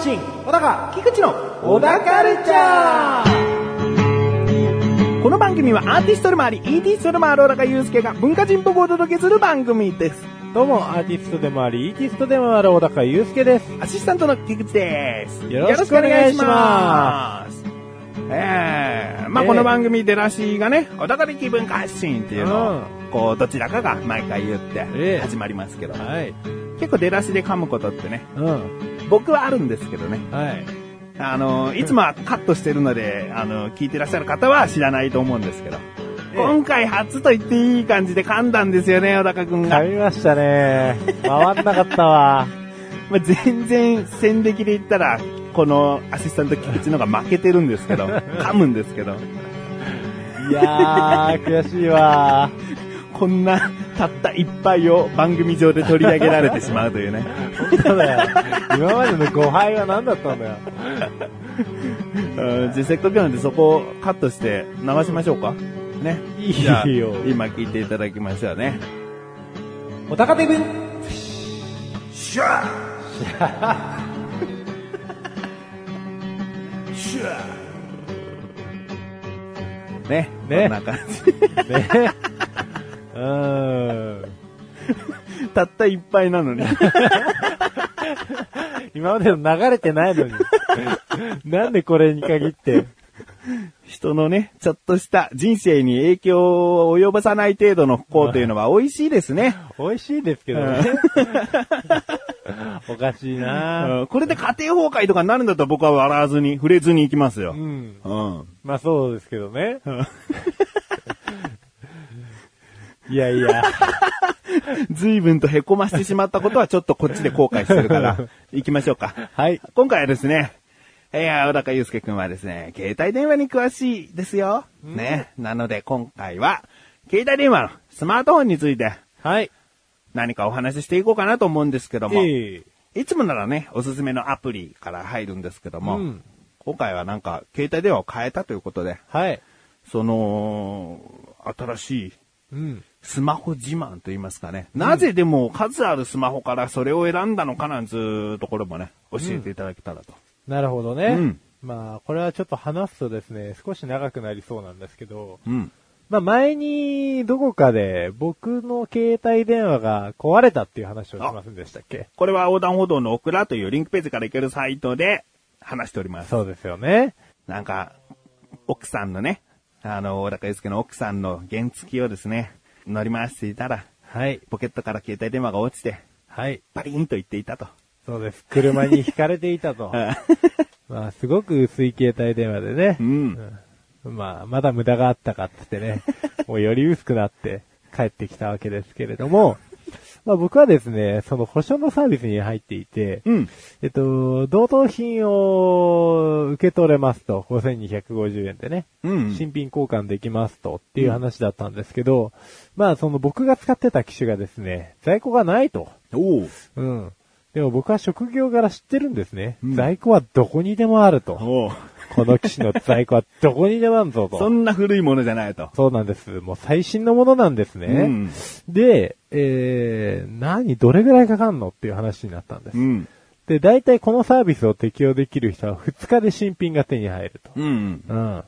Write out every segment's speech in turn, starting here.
発信、小高菊池の小高カルチャーこの番組はアーティストでもあり、イーティストでもある小高祐介が文化人っぽくお届けする番組です。どうも、アーティストでもあり、イーティストでもある小高祐介です。アシスタントの菊池です。よろしくお願いしますええまあ、ええこの番組出だしがね、小高的文化発信っていうのこう、どちらかが毎回言ってええ始まりますけど、はい。結構出だしで噛むことってね、うん。僕はあるんですけどね、はい。あの、いつもはカットしてるので、あの、聞いてらっしゃる方は知らないと思うんですけど、え今回初と言っていい感じで噛んだんですよね、小高くんが。噛みましたね。回んなかったわ。まあ、全然戦歴で言ったら、このアシスタント菊池の方が負けてるんですけど、噛むんですけど、いやー、悔しいわ。こんなたった一杯を番組上で取り上げられてしまうというね。本当だよ。今までの誤配は何だったんだよ。うんじゃあせっかくなんでそこをカットして流しましょうか。ね。いいよじゃあ今聞いていただきましょうね。小高部分。シュワシュワね。ねこんな感じ。ね。うーん。たった一杯なのに。今までの流れてないのに。なんでこれに限って。人のね、ちょっとした人生に影響を及ぼさない程度の不幸というのは美味しいですね。美味しいですけどね。おかしいなうんこれで家庭崩壊とかになるんだったら僕は笑わずに、触れずに行きますよう。ん。うん。まあそうですけどね。いやいや。随分と凹ましてしまったことはちょっとこっちで後悔してるから、行きましょうか。はい。今回はですね、えー、小高祐介くんはですね、携帯電話に詳しいですよ。ね。なので今回は、携帯電話のスマートフォンについてはい。何かお話ししていこうかなと思うんですけども、ええいつもならね、おすすめのアプリから入るんですけども、うん今回はなんか携帯電話を変えたということで、はい。その、新しいうん。スマホ自慢と言いますかね。なぜでも数あるスマホからそれを選んだのかなんつうところもね、教えていただけたらと。なるほどね。うんまあ、これはちょっと話すとですね、少し長くなりそうなんですけど、うん。まあ前にどこかで僕の携帯電話が壊れたっていう話をしませんでしたっけ？これは横断歩道のオクラというリンクページから行けるサイトで話しております。そうですよね。なんか、奥さんのね、あの、小高祐介の奥さんの原付きをですね、乗り回していたら、はい。ポケットから携帯電話が落ちて、はい。パリンと言っていたと。そうです。車に引かれていたと。まあ、すごく薄い携帯電話でねう。ん。まあ、まだ無駄があったかってってね、もうより薄くなって帰ってきたわけですけれども、まあ僕はですね、その保証のサービスに入っていて、うん。えっと、同等品を受け取れますと、5250円でね、うん。新品交換できますとっていう話だったんですけど、まあその僕が使ってた機種がですね、在庫がないと。おう。うん。でも僕は職業柄知ってるんですね。うん在庫はどこにでもあると。おう。この機種の在庫はどこにでもあるぞと。そんな古いものじゃないと。そうなんです。もう最新のものなんですね。うん。で、えー、何、どれぐらいかかんのっていう話になったんです。うん。で、大体このサービスを適用できる人は2日で新品が手に入ると。うん。うん。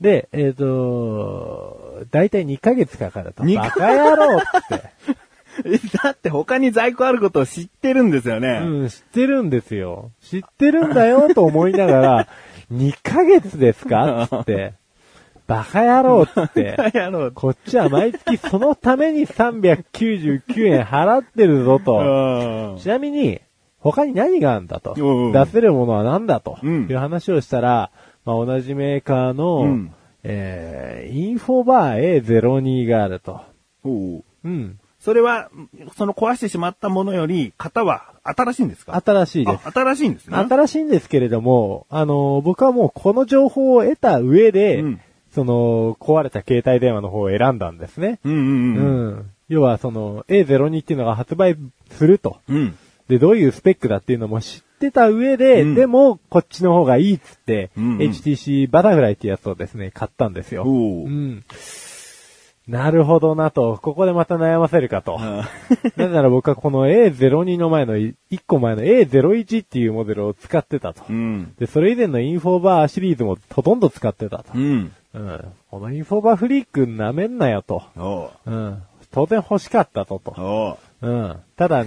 で、えっ、と、大体2ヶ月かかると。二バカ野郎って。え だって他に在庫あることを知ってるんですよね。うん、知ってるんですよ。知ってるんだよと思いながら、2ヶ月ですかつって。バカ野郎っつって。やろう。こっちは毎月そのために399円払ってるぞと。うんちなみに、他に何があるんだと。うん出せるものは何だと。うんいう話をしたら、まあ、同じメーカーの、うんえー、インフォバー A02 があると。うん。それは、その壊してしまったものより、型は新しいんですか？新しいです。あ新しいんですね。新しいんですけれども、あの、僕はもうこの情報を得た上で、うんその、壊れた携帯電話の方を選んだんですね。うんうんうん。うん。要はその、A02 っていうのが発売すると。うん。で、どういうスペックだっていうのも知っってた上で、うんでも、こっちの方がいいっつって、うんうん HTC バタフライってやつをですね、買ったんですよ。うん。なるほどなと、ここでまた悩ませるかと。あ なぜなら僕はこの A02 の前の1個前の A01 っていうモデルを使ってたと。うん。で、それ以前のインフォバーシリーズもほとんど使ってたと。うん。うん。このインフォバーフリーク舐めんなよと。おう。うん。当然欲しかったとと。うん。ただ、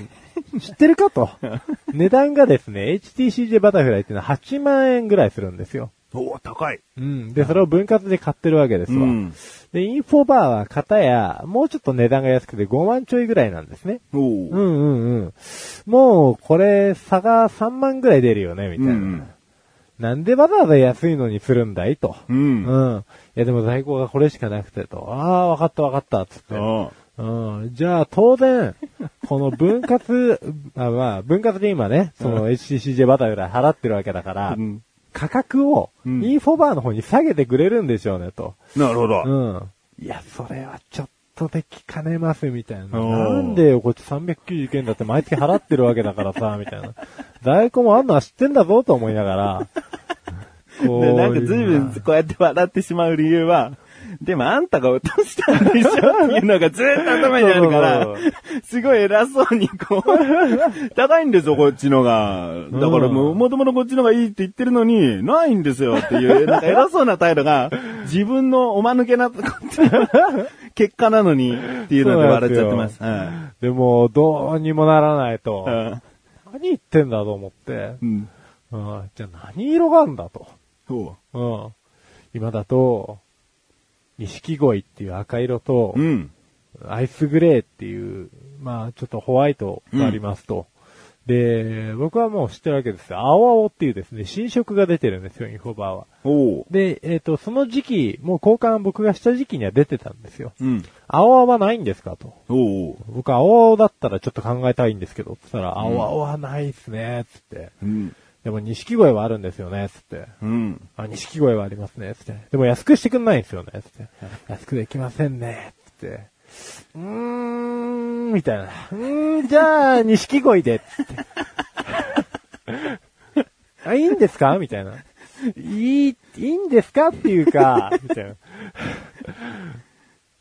知ってるかと。値段がですね、HTCJ バタフライっていうのは8万円ぐらいするんですよ。おう、高い。うん。で、それを分割で買ってるわけですわ。うん。で、インフォバーは型や、もうちょっと値段が安くて5万ちょいぐらいなんですね。おう。うんうんうん。もう、これ、差が3万ぐらい出るよね、みたいな。うんなんでわざわざ安いのにするんだいと。う。うんん。いや、でも在庫がこれしかなくてと。ああ、わかったわかった、つって。おう。うん。じゃあ、当然、この分割、あまあ、分割で今ね、その HCCJ バタフライ払ってるわけだから、うん価格を、うんインフォバーの方に下げてくれるんでしょうね、と。なるほど。うん。いや、それはちょっとできかねます、みたいな。なんでよ、こっち399円だって毎月払ってるわけだからさ、みたいな。在庫もあんのは知ってんだぞ、と思いながら。こで、なんか随分こうやって笑ってしまう理由は、でもあんたが落としたんでしょっていうのがずーっと頭にあるからすごい偉そうにこう、高いんですよ、こっちのが。だからもう、もともとこっちのがいいって言ってるのに、ないんですよっていう、なんか偉そうな態度が、自分のおまぬけな結果なのにっていうので笑っちゃってます。うんでも、どうにもならないと。うん何言ってんだと思って。うん。うん、じゃあ何色があるんだと。そう。うん。今だと、錦鯉っていう赤色と、うん。アイスグレーっていう、まあちょっとホワイトがありますと。で、僕はもう知ってるわけですよ。青青っていうですね、新色が出てるんですよ、インフォバーは。で、えっ、と、その時期、もう交換僕がした時期には出てたんですよ。うん。青青はないんですかと。僕青青だったらちょっと考えたいんですけど、つったら、青青はないっすね、つって。うん。でも錦鯉はあるんですよね、つって。うん。あ、錦鯉はありますね、つって。でも安くしてくんないんですよね、つって。安くできませんね、つって。うーん、みたいな。うーん、じゃあ、錦鯉で、つって。あ、いいんですか？みたいな。いい、いいんですか？っていうか、みたいな。う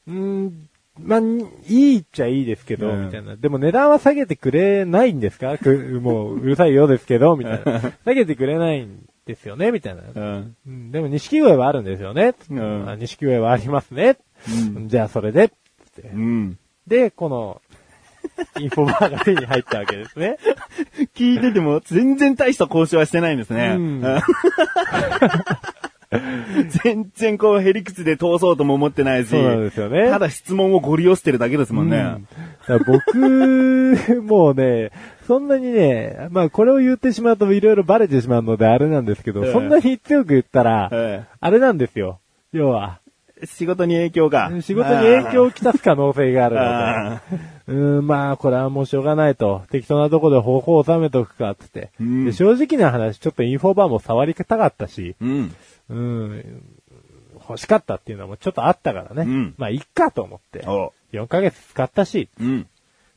ーん、まあ、いいっちゃいいですけど、うんみたいな。でも値段は下げてくれないんですか？くもう、うるさいようですけど、みたいな。下げてくれないんですよね、みたいな。うん。うんでも、錦鯉はあるんですよね？うんあ錦鯉はありますね。うんじゃあ、それで、つってうん。で、この、インフォバーが手に入ったわけですね。聞いてても全然大した交渉はしてないんですね。うん 全然こうヘリクツで通そうとも思ってないし。そうなんですよねただ質問をご利用してるだけですもんね。うん僕、もうね、そんなにね、まあこれを言ってしまうといろいろバレてしまうのであれなんですけど、ええそんなに強く言ったら、えあれなんですよ。要は、え仕事に影響が。仕事に影響をきたす可能性があるので。あうん、まあ、これはもうしょうがないと。適当なとこで方法を収めとくか、つって、うんで。正直な話、ちょっとインフォバーも触りたかったし、うん。うん、欲しかったっていうのもちょっとあったからね。うんまあ、いっかと思って。お4ヶ月使ったし、うん。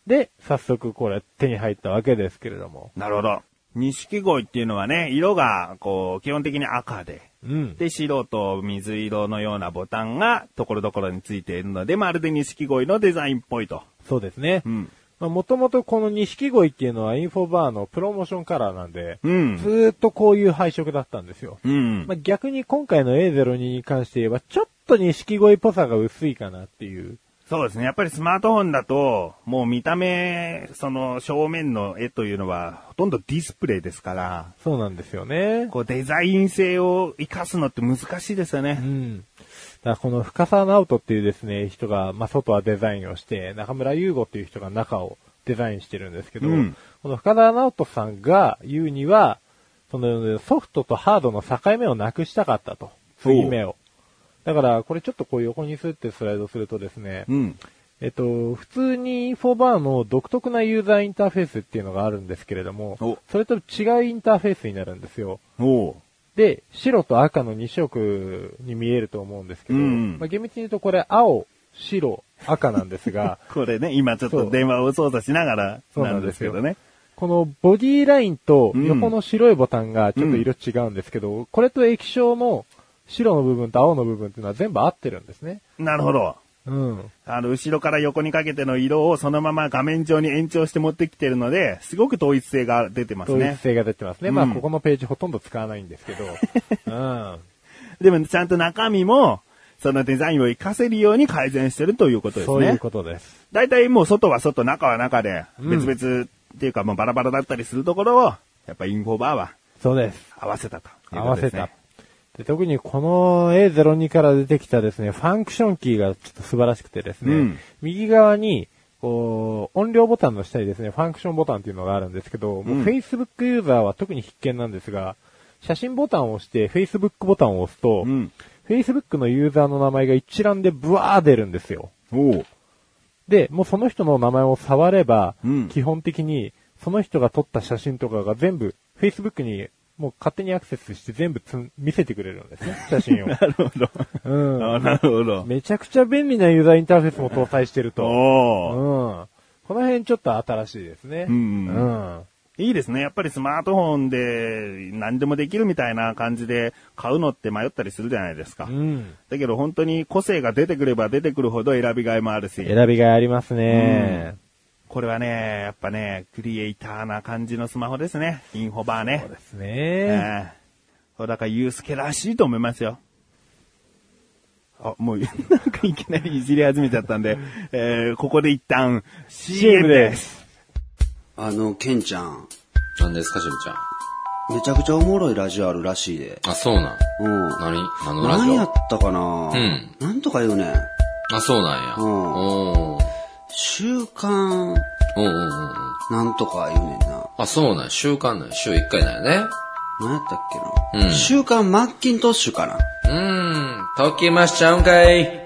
で、早速これ手に入ったわけですけれども。なるほど。錦鯉っていうのはね、色が、こう、基本的に赤で、うん。で、白と水色のようなボタンが、ところどころについているので、まるで錦鯉のデザインっぽいと。そうですねう。ん。まあ、もともとこの錦鯉っていうのはインフォバーのプロモーションカラーなんで、うんず。ーっとこういう配色だったんですよ。うんまあ、。逆に今回の A02 に関して言えば、ちょっと錦鯉っぽさが薄いかなっていう。そうですね。やっぱりスマートフォンだと、もう見た目、その正面の絵というのは、ほとんどディスプレイですから、そうなんですよね。こうデザイン性を活かすのって難しいですようね。ん。だからこの深沢直人っていうですね、人が、まあ、外はデザインをして、中村優吾っていう人が中をデザインしてるんですけど、うんこの深沢直人さんが言うには、そのソフトとハードの境目をなくしたかったと。そう継ぎ目を。だから、これちょっとこう横にスってスライドするとですね、うん。えっと、普通にインフォバーの独特なユーザーインターフェースっていうのがあるんですけれどもお、それと違うインターフェースになるんですよ。で、白と赤の2色に見えると思うんですけど、うんまあ、厳密に言うとこれ青、白、赤なんですが、これね、今ちょっと電話を操作しながらなんですすけどね。このボディラインとうん横の白いボタンがちょっと色違うんですけど、これと液晶の白の部分と青の部分っていうのは全部合ってるんですね。なるほど。うん。あの、後ろから横にかけての色をそのまま画面上に延長して持ってきてるので、すごく統一性が出てますね。統一性が出てますね。うんまあ、ここのページほとんど使わないんですけど。うん。でも、ちゃんと中身も、そのデザインを活かせるように改善してるということですね。そういうことです。大体もう外は外、中は中で、うん別々っていうかもうバラバラだったりするところを、やっぱインフォバーはそうです。合わせたという合わせ。た。で特にこの A02 から出てきたですね、ファンクションキーがちょっと素晴らしくてですね、うん右側に、こう、音量ボタンの下にですね、ファンクションボタンっていうのがあるんですけど、もう Facebook ユーザーは特に必見なんですが、写真ボタンを押して Facebook ボタンを押すと、うん。Facebook のユーザーの名前が一覧でブワー出るんですよ。で、もうその人の名前を触れば、うん基本的にその人が撮った写真とかが全部 Facebook にもう勝手にアクセスして全部つん見せてくれるんですね、写真を。なるほど。うん。あなるほど。めちゃくちゃ便利なユーザーインターフェースも搭載してると。うん。この辺ちょっと新しいですね。うんうん。いいですね。やっぱりスマートフォンで何でもできるみたいな感じで買うのって迷ったりするじゃないですか。うん。だけど本当に個性が出てくれば出てくるほど選びがいもあるし。選びがいありますね。これはね、やっぱね、クリエイターな感じのスマホですね。インフォバーねそう。ですえね。えそうだからユースケらしいと思いますよ。あ、もう、なんかいきなりいじり始めちゃったんで、えー、ここで一旦 CM です。あの、ケンちゃん、何ですか、しぶちゃん？めちゃくちゃおもろいラジオあるらしいで。あ、そうなん？うん。何？何のラジオ？何やったかな？うん。なんとか言うねん。あ、そうなんや。うんおー。週刊、おうおうおうおうなんとか言うねんな。あ、そうなんや。週間なんや。週1回なんやね。何やったっけな、うん週刊マッキントッシュかなうーん。ときましちゃうんかい。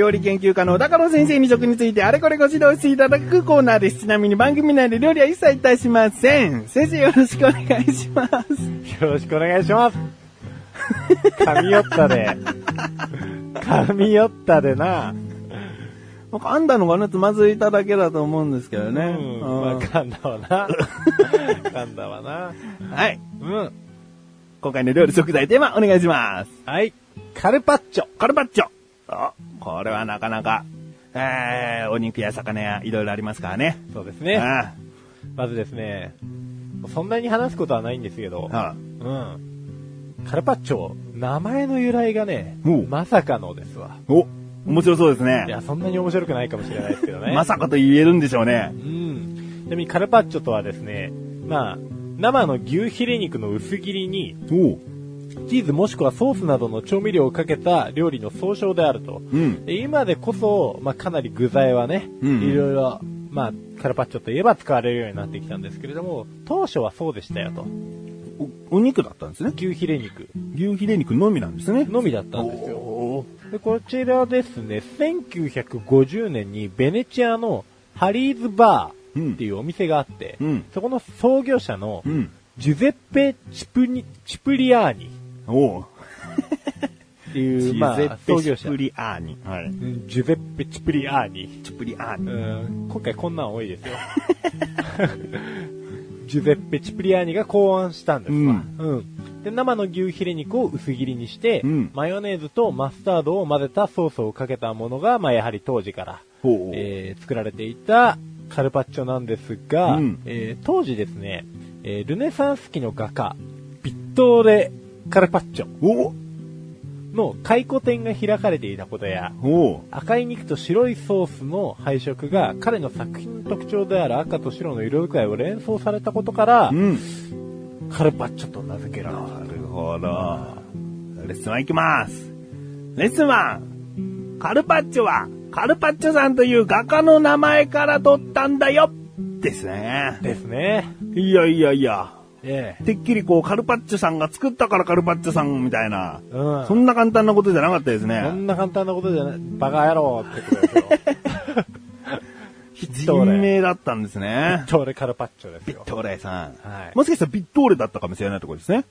料理研究家の小高野先生に食についてあれこれご指導していただくコーナーです。ちなみに番組内で料理は一切いたしません。先生よろしくお願いします。よろしくお願いします。噛み寄ったで。噛み寄ったでな。僕噛んだのがね、つまずいただけだと思うんですけどね。うん。うんまあ、噛んだわな。噛んだわな。はい。うん。今回の料理食材テーマお願いします。はい。カルパッチョ。カルパッチョ。あ、これはなかなか、えー、お肉や魚やいろいろありますからね。そうですね。あまずですね、そんなに話すことはないんですけど、あうん。カルパッチョ、名前の由来がね、まさかのですわ。お、面白そうですねい。や、そんなに面白くないかもしれないですけどね。まさかと言えるんでしょうねう。ん。ちなみにカルパッチョとはですね、まあ、生の牛ヒレ肉の薄切りに、おチーズもしくはソースなどの調味料をかけた料理の総称であると。うん。で今でこそ、まあ、かなり具材はね、うんいろいろ、まあ、カルパッチョといえば使われるようになってきたんですけれども、当初はそうでしたよと。お、お肉だったんですね。牛ヒレ肉牛ヒレ肉のみなんですね。のみだったんですよ。おで、こちらですね、1950年にベネチアのハリーズバーっていうお店があって、うんそこの創業者のうん。ジュゼッペ・チプニチプリアーニおっていう、まあ、創業者。プリアーニ。はい。うんジュゼッペ・チプリアーニ。チプリアーうニ。ん今回こんなん多いですよ。ジュゼッペ・チプリアーニが考案したんですわ。うん。で、生の牛ヒレ肉を薄切りにして、うんマヨネーズとマスタードを混ぜたソースをかけたものが、まあ、やはり当時から、ほうえー作られていたカルパッチョなんですが、うんえー当時ですね、えールネサンス期の画家、ビットーレ・カルパッチョおの回顧展が開かれていたことや、お赤い肉と白いソースの配色が彼の作品の特徴である赤と白の色使いを連想されたことから、うん。カルパッチョと名付けられた。なるほど。レッスン1行きます。レッスン 1! カルパッチョは、カルパッチョさんという画家の名前から取ったんだよですね。ですね。いやいやいや。ええ。てっきりこう、カルパッチョさんが作ったからカルパッチョさんみたいな。うん。そんな簡単なことじゃなかったですそね。んな簡単なことじゃない。バカ野郎ってことですよ。人。名だったんですね。トーレカルパッチョですよ。ビットーレさん。はいもしかしたらビットーレだったかもしれないところですね。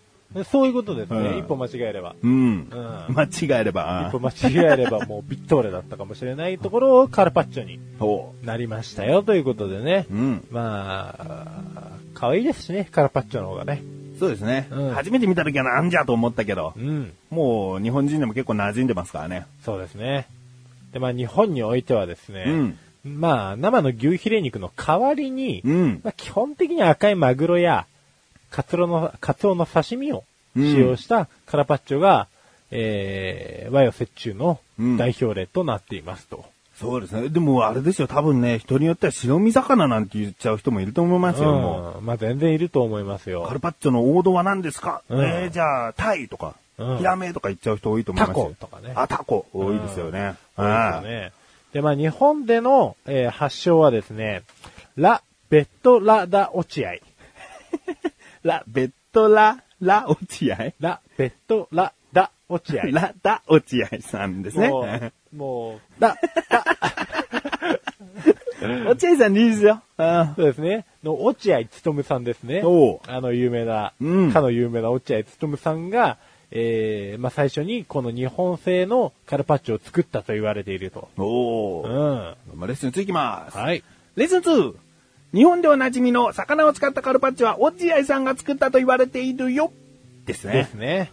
そういうことですね。うん一歩間違えれば。うん。うん間違えれば。一歩間違えればもうビットーレだったかもしれないところをカルパッチョにそなりましたよということでね。う。うん。まあ、可愛いですしね、カルパッチョの方がね。そうですね。うん初めて見た時はなんじゃと思ったけど、うん。もう日本人でも結構馴染んでますからね。そうですね。で、まあ日本においてはですね、うん。まあ生の牛ヒレ肉の代わりに、うん。まあ、基本的に赤いマグロやカツオの、カツオの刺身を使用したカラパッチョが、えー、和洋折衷の代表例となっていますと。そうですね。でもあれですよ、多分ね、人によっては白身魚なんて言っちゃう人もいると思いますよ、もうん。まあ全然いると思いますう。よカル。パッチョの王道は何ですか、うんえー、じゃあ、タイとか、うんヒラメとか言っちゃう人多いと思いますよタコとかねあ、タコ。多いですよね。そうですよね。で、まあ日本での、えー発祥はですね、ラ・ベットラダ・オチアイ。ラ、ベッドラ、ラ、落合？ラ・ベットラダ・オチアイ。ラ、ダ、落合さんですね。もう、もう、ラ、落合さんでいいですよ。あそうですね。の、落合勤さんですね。あの、有名な、うんかの有名な落合勤さんが、えー、まあ、最初にこの日本製のカルパッチョを作ったと言われていると。おー。うん。まあレッスン2いきます。はい。レッスン 2! 日本でおなじみの魚を使ったカルパッチョは落合さんが作ったと言われているよですでね。すね。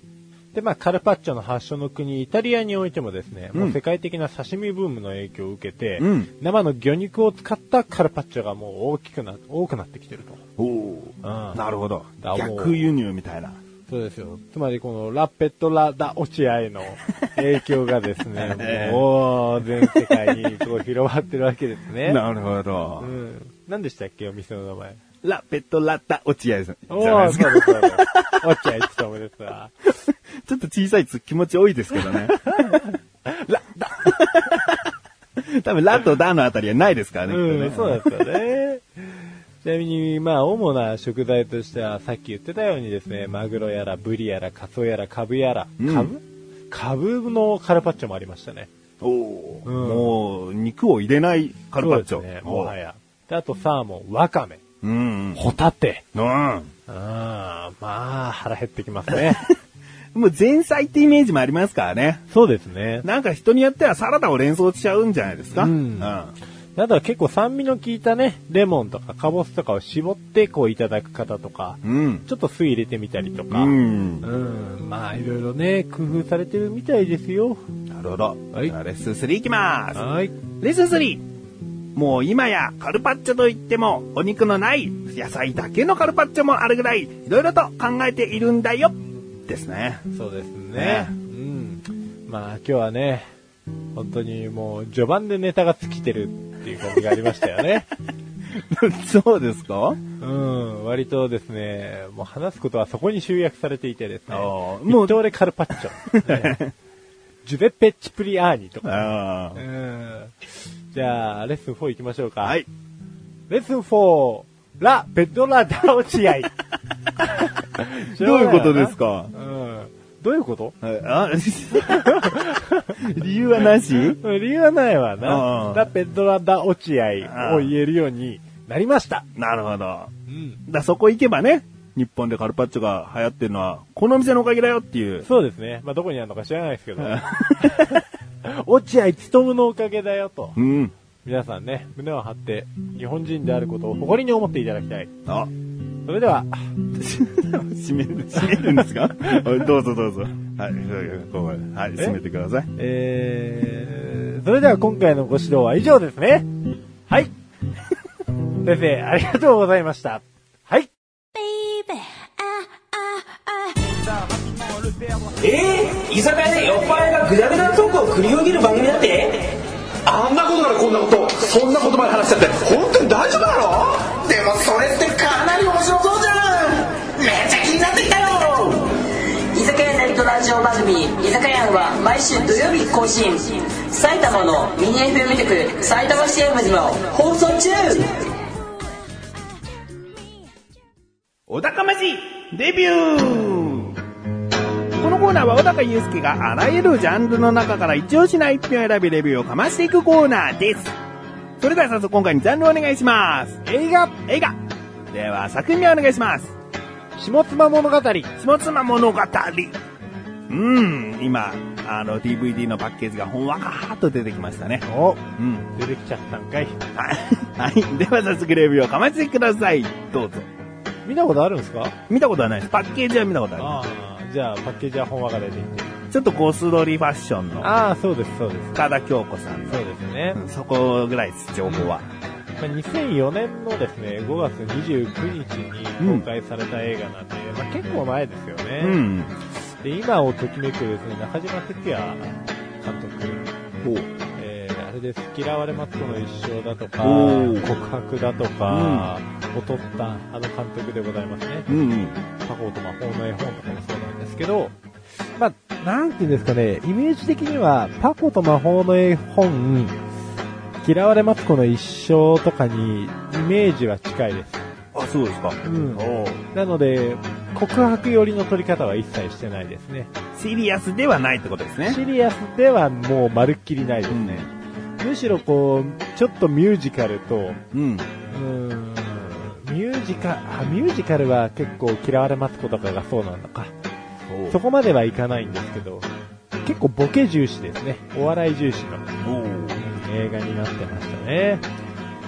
で、まあ、カルパッチョの発祥の国、イタリアにおいてもですね、うんもう世界的な刺身ブームの影響を受けて、うん生の魚肉を使ったカルパッチョがもう大きくな、多くなってきてると。おー。うんなるほど。逆輸入みたいな。そうですよ。つまりこのラッペットラダオチアへの 影響がですね、ええもう全世界にすごい広がってるわけですね。なるほど。うん。何でしたっけお店の名前。ラ、ペットラッタ、落合さん。じゃないですか。そうです、そうです。オチアイってたもですわ。ちょっと小さいつ気持ち多いですけどね。ラ、ダ。多分、ラとダのあたりはないですからね。うん、そうですよね。ちなみに、まあ、主な食材としては、さっき言ってたようにですね、マグロやら、ブリやら、カツオやら、カブやら、うんカブ？カブのカルパッチョもありましたね。おーうんもう、肉を入れないカルパッチョ。そうですね、もはや。で、あとサーモン、ワカメ、うん。ホタテ。うん。ああ、まあ、腹減ってきますね。もう前菜ってイメージもありますからね。そうですね。なんか人によってはサラダを連想しちゃうんじゃないですか？うんあとは結構酸味の効いたね、レモンとかカボスとかを絞ってこういただく方とか、うん。ちょっと酢入れてみたりとか、ううん、ん。まあいろいろね、工夫されてるみたいですよ。なるほど。はいレッスン3いきます。はい。レッスン 3! もう今やカルパッチョといってもお肉のない野菜だけのカルパッチョもあるぐらいいろいろと考えているんだよ。ですね。そうですね。ね。うん。まあ今日はね、本当にもう序盤でネタが尽きてるっていう感じがありましたよね。そうですか？うん、割とですね、もう話すことはそこに集約されていてですね、ももうう、トーレカルパッチョ、ね。ジュベッペ・チプリアーニとか、あ。うんじゃあ、レッスン4行きましょうか。はい。レッスン4、ラ・ペドラ・ダオチアイ。どういうことですか？うん。どういうこと？あ 理由はなし？理由はないわあなあ。ラ・ペドラ・ダオチアイを言えるようになりました。なるほど。うん。だそこ行けばね、日本でカルパッチョが流行ってるのは、この店のおかげだよっていう。そうですね。まあ、どこにあるのか知らないですけど。落合勤のおかげだよと。うん。皆さんね、胸を張って、日本人であることを誇りに思っていただきたい。あ、それでは、閉める、閉めるんですか？どうぞどうぞ。はい、ここはい、閉めてください。えー、それでは今回のご指導は以上ですね。はい。先生、ありがとうございました。はい。えー、居酒屋で酔っ払いがグダグダなトークを繰り広げる番組だって？あんなことからこんなことそんなことまで話しちゃって。本当に大丈夫なの？でもそれってかなり面白そうじゃん。めっちゃ気になってきたよ。居酒屋ネットラジオ番組「居酒屋」は毎週土曜日更新。埼玉のミニ FM 局埼玉 CM でも放送中。お高ましレビュー。このコーナーは小高祐介があらゆるジャンルの中から一押しな一品を選びレビューをかましていくコーナーです。それでは早速今回のジャンルをお願いします。映画映画では作品名お願いします。下妻物語。下妻物語。うん、今、あの DVD のパッケージがほんわかーっと出てきましたね。お、うん。出てきちゃったんかい。はい。では早速レビューをかましてください。どうぞ。見たことあるんですか？見たことはないです。パッケージは見たことある。ああ、じゃあパッケージは本話が出てきてる。ちょっとゴスロリファッションのああ、そうです、そうです。深田京子さんのそうですね。うんそこぐらいです、情報は。まあ、2004年のですね、5月29日に公開された映画なんで、まあ、結構前ですよね。うん。で、今をときめくですね、中島哲也監督。えー、あれです。嫌われマツコの一生だとか、告白だとか、を撮ったあの監督でございますね。うんうん。と魔法の絵本とかもそうなんですけど、まあ、なんていうんですかね、イメージ的には、パコと魔法の絵本、嫌われマツコの一生とかに、イメージは近いです。あ、そうですか。うんおうなので、告白寄りの撮り方は一切してないですね。シリアスではないってことですね。シリアスではもうまるっきりないですね。むしろこう、ちょっとミュージカルと、うん。うーん、ミュージカル、あ、ミュージカルは結構嫌われマツコとかがそうなのか。そこまではいかないんですけど、結構ボケ重視ですね。お笑い重視の、映画になってましたね。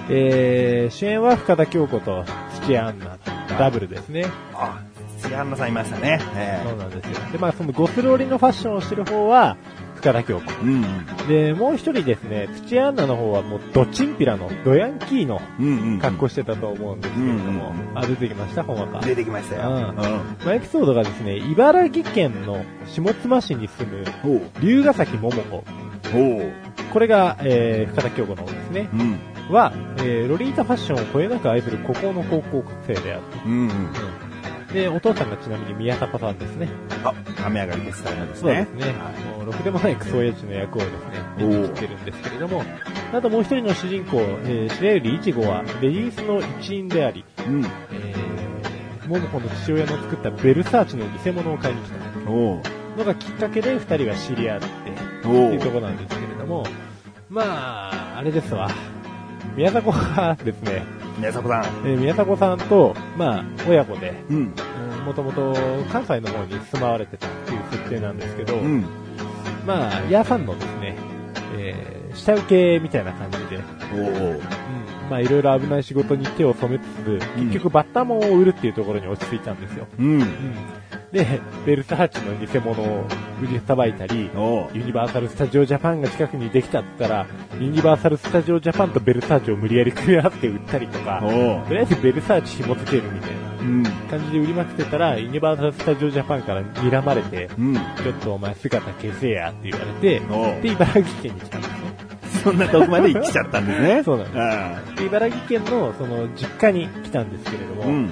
えー、主演は深田恭子と土屋アンナ、ダブルですね。あ、土屋アンナさんいましたね。えそうなんですよ。で、まあそのゴスロリのファッションをしてる方は、深田恭子。えうん。で、もう一人ですね、土屋アンナの方はもうドチンピラの、ドヤンキーのうんうん。格好してたと思うんですけれども、うんうんあ、出てきました、本話か。出てきましたよ。うんまあ、エピソードがですね、茨城県の下妻市に住む。龍ヶ崎桃子。これが、えー、深田恭子の方ですね。うん。は、えー、ロリータファッションをこよなく愛する孤高の高校生であるうんうん。と。で、お父さんがちなみに宮迫さんですね。あ、雨上がりですからですそうでねす。ね。もう、ろくでもないクソ親父の役をですね、演じてるんですけれども、あともう一人の主人公、えー、白百合いちごは、レディースの一員であり、うん。えー、桃子の父親の作ったベルサーチの偽物を買いに来たおう。のがきっかけで二人は知り合って、っておいうところなんですけれども、まあ、あれですわ。宮迫がですね、宮迫さん。えー宮迫さんと、まあ、親子で、うん。もともと関西の方に住まわれてたっていう設定なんですけど、うん。まあ、ヤーさんのですね、えー下請けみたいな感じで、おう。うんまあ、いろいろ危ない仕事に手を染めつつ、結局バッタモンを売るっていうところに落ち着いたんですよ。うん。で、ベルサーチの偽物を売りさばいたり。ユニバーサル・スタジオ・ジャパンが近くにできたったら、ユニバーサル・スタジオ・ジャパンとベルサーチを無理やり組み合わせて売ったりとか。とりあえずベルサーチ紐付けるみたいなうん。感じで売りまくってたら、ユニバーサル・スタジオ・ジャパンから睨まれて、うん。ちょっとお前姿消せやって言われて、で、茨城県に来たんで。そんな遠くまで来ちゃったんですね。そうなんですで茨城県のその実家に来たんですけれども、うん。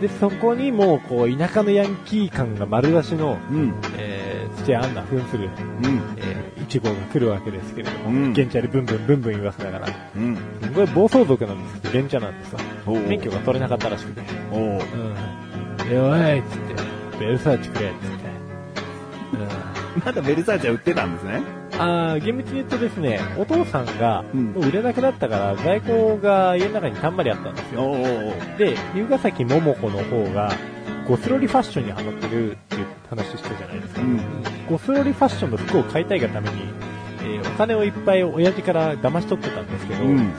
で、そこにもうこう田舎のヤンキー感が丸出しの、うん。えー、土屋アンナ扮する、うん。えー、イチゴが来るわけですけれども、うん現地でブンブンブンブン言わせながら、うん。すごい暴走族なんですけど、現茶なんですよ。免許が取れなかったらしくて、おう。うん。え、おいっつって、ベルサーチくれっつって。うん。まだベルサーチは売ってたんですね。あー厳密に言うとですね、お父さんが、うんもう売れなくなったから、在庫が家の中にたんまりあったんですよ。で、龍ヶ崎桃子の方が、ゴスロリファッションにハマってるっていう話したじゃないですか。うんゴスロリファッションの服を買いたいがために、えーお金をいっぱい親父から騙し取ってたんですけど、うん。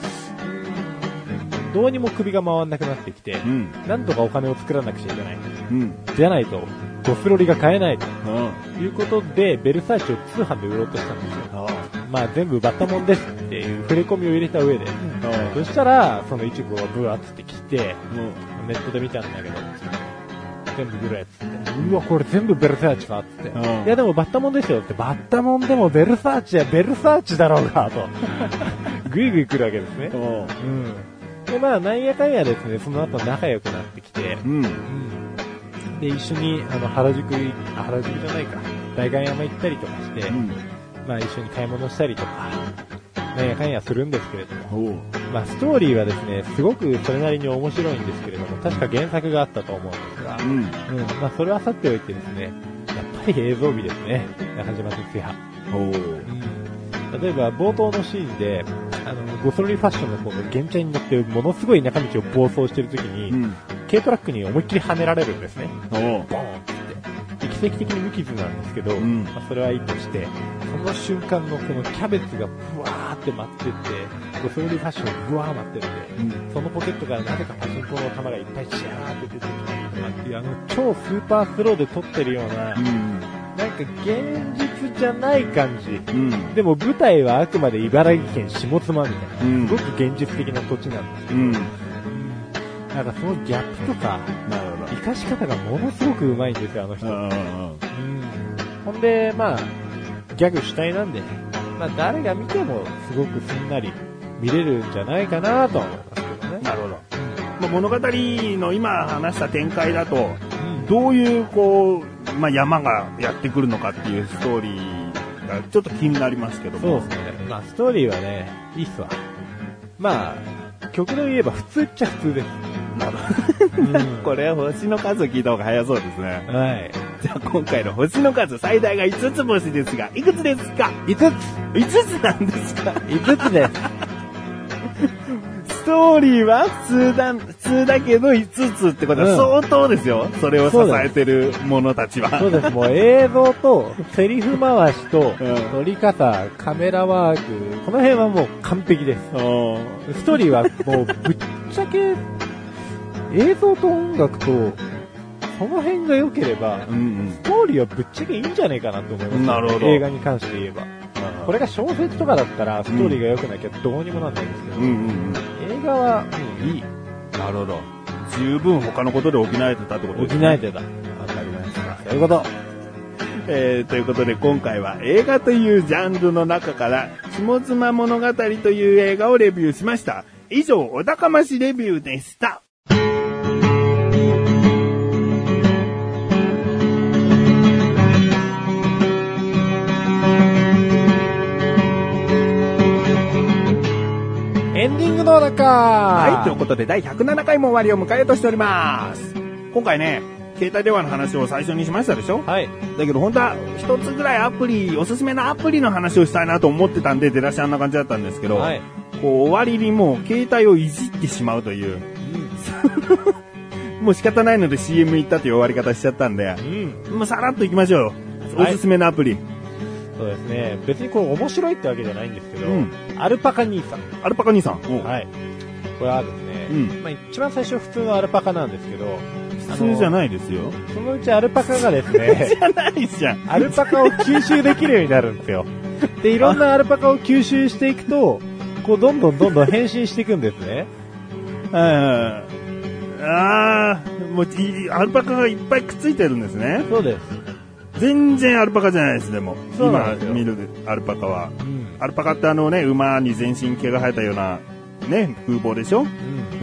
うんどうにも首が回んなくなってきて、うん。なんとかお金を作らなくちゃいけない。うん。じゃないと、ゴスロリが買えないとうん。いうことで、ベルサーチを通販で売ろうとしたんですよ。あまあ全部バッタモンですっていう触れ込みを入れた上で、あ。そしたら、そのイチゴがブワーってきて、うん。ネットで見たんだけど、全部グレーっつって、うわ、これ全部ベルサーチかっつって、うんいやでもバッタモンですよって、バッタモンでもベルサーチやベルサーチだろうが、と、ぐいぐい来るわけですね。うん。で、まあ、なんやかんやですね、その後仲良くなってきて、うん。うん。で、一緒に、あの、原宿原宿じゃないか、代官山行ったりとかして、うん。まあ一緒に買い物したりとか、なんやかんやするんですけれども、まあ、ストーリーはですね、すごくそれなりに面白いんですけれども、確か原作があったと思うんですが、うん。うん、まあ、それはさておいてですね、やっぱり映像美ですね、中島哲也。おー例えば、冒頭のシーンで、あの、ゴソロリファッションの方が原チャに乗って、ものすごい中道を暴走してる時に、うん。軽トラックに思いっきり跳ねられるんですね。ボーンって。で奇跡的に無傷なんですけど、うんまあ、それはいいとして、その瞬間のこのキャベツがブワーって舞ってって、ゴソロリファッションがブワー舞ってって、そのポケットからなぜかパチンコの玉がいっぱいシャーって出てきたりとかっていう、あの超スーパースローで撮ってるような、うん。なんか現実じゃない感じ。うん。でも舞台はあくまで茨城県下妻みたいな、うんすごく現実的な土地なんですけど、うん。なんかそのギャップとか、なるほど。活かし方がものすごく上手いんですよ、あの人。うんほんで、まあ、ギャグ主体なんで、まあ誰が見てもすごくすんなり見れるんじゃないかなとは思いますけどね。なるほど。まあ、物語の今話した展開だと、どういう、こう、まあ、山がやってくるのかっていうストーリーがちょっと気になりますけども。そうですね。まあストーリーはね、いいっすわ。まあ、曲で言えば普通っちゃ普通です。なるうんこれは星の数を聞いた方が早そうですね。はい。じゃあ今回の星の数最大が5つ星ですが、いくつですか？5つ ?5 つなんですか !5 つです。ストーリーは普通だ、普通だけど5つってことは相当ですよ。それを支えてる者たちは。そうです。もう映像と、セリフ回しと、うん撮り方、カメラワーク、この辺はもう完璧です。ストーリーはもうぶっちゃけ、映像と音楽と、その辺が良ければ、うんうん。ストーリーはぶっちゃけいいんじゃないかなと思います、なるほど映画に関して言えば。これが小説とかだったら、ストーリーが良くなきゃどうにもなんないんですけど、うんうんうん。映画は、うん、いい。なるほど。十分他のことで補えてたってこと補ですね。えてた。わかりました。そういうこと。えー、ということで今回は映画というジャンルの中から、下妻物語という映画をレビューしました。以上、お高ましレビューでした。エンディングの中はい、ということで第107回も終わりを迎えようとしております。今回ね、携帯電話の話を最初にしましたでしょ？はい。だけど本当は一つぐらいアプリ、おすすめのアプリの話をしたいなと思ってたんで出だしあんな感じだったんですけど、はい。こう終わりにもう携帯をいじってしまうという、もう仕方ないので CM 行ったという終わり方しちゃったんで、うん。もうさらっと行きましょうよ。おはいすすめのアプリ。そうですね。別にこれ面白いってわけじゃないんですけど、うんアルパカ兄さん。アルパカ兄さん。はい。これはですね、うんまあ一番最初普通のアルパカなんですけど、普通じゃい。ないですよ。そのうちアルパカがですね、じゃないじゃん。アルパカを吸収できるようになるんですよ。で、いろんなアルパカを吸収していくと、こう、どんどんどんどん変身していくんですね。ああー、もういアルパカがいっぱいくっついてるんですね。そうです。全然アルパカじゃないです、でも。そうなんです見るアルパカは。うん。アルパカってあのね、馬に全身毛が生えたような、ね、風貌でしょ？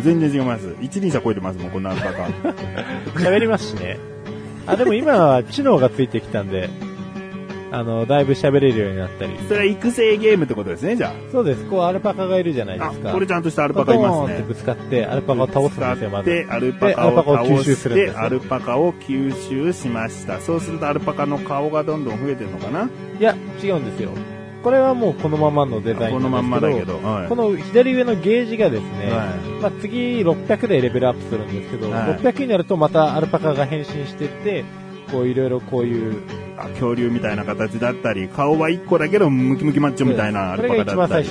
全然違います。一輪車超えてますもん、こんなアルパカ。喋りますしね。あ、でも今は知能がついてきたんで、あの、だいぶ喋れるようになったり。それは育成ゲームってことですね、じゃそうです。こう、アルパカがいるじゃないであ。すか。あ、これちゃんとしたアルパカいますねって。ぶつかって、アルパカを倒すんですよ、まず。で、アルパでカを倒吸収するんです。アルパカを吸収しました。そうするとアルパカの顔がどんどん増えてるのかな？いや、違うんですよ。これはもうこのままのデザインこのまんまだけど、ど。はいこの左上のゲージがですね、はまあ、次600でレベルアップするんですけど、はい600になるとまたアルパカが変身してって、こういろいろこういう、あ恐竜みたいな形だったり、顔は1個だけどムキムキマッチョみたいなアルパカだったり。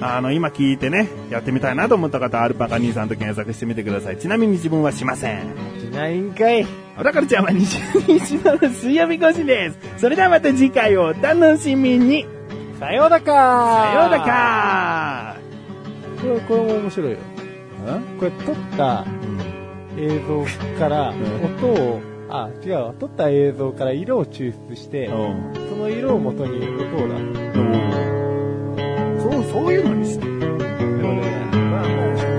あの、今聞いてね、やってみたいなと思った方、アルパカ兄さんと検索してみてください。ちなみに自分はしません。しないんかい。だからちゃんは22日の水曜日更新です。それではまた次回をお楽しみに。さようだかさようならこれ、これも面白いよ。これ撮った映像から音を、あ、違う。撮った映像から色を抽出して、その色を元に向こうだ。そう、そういうのにして。でもね、まあもう、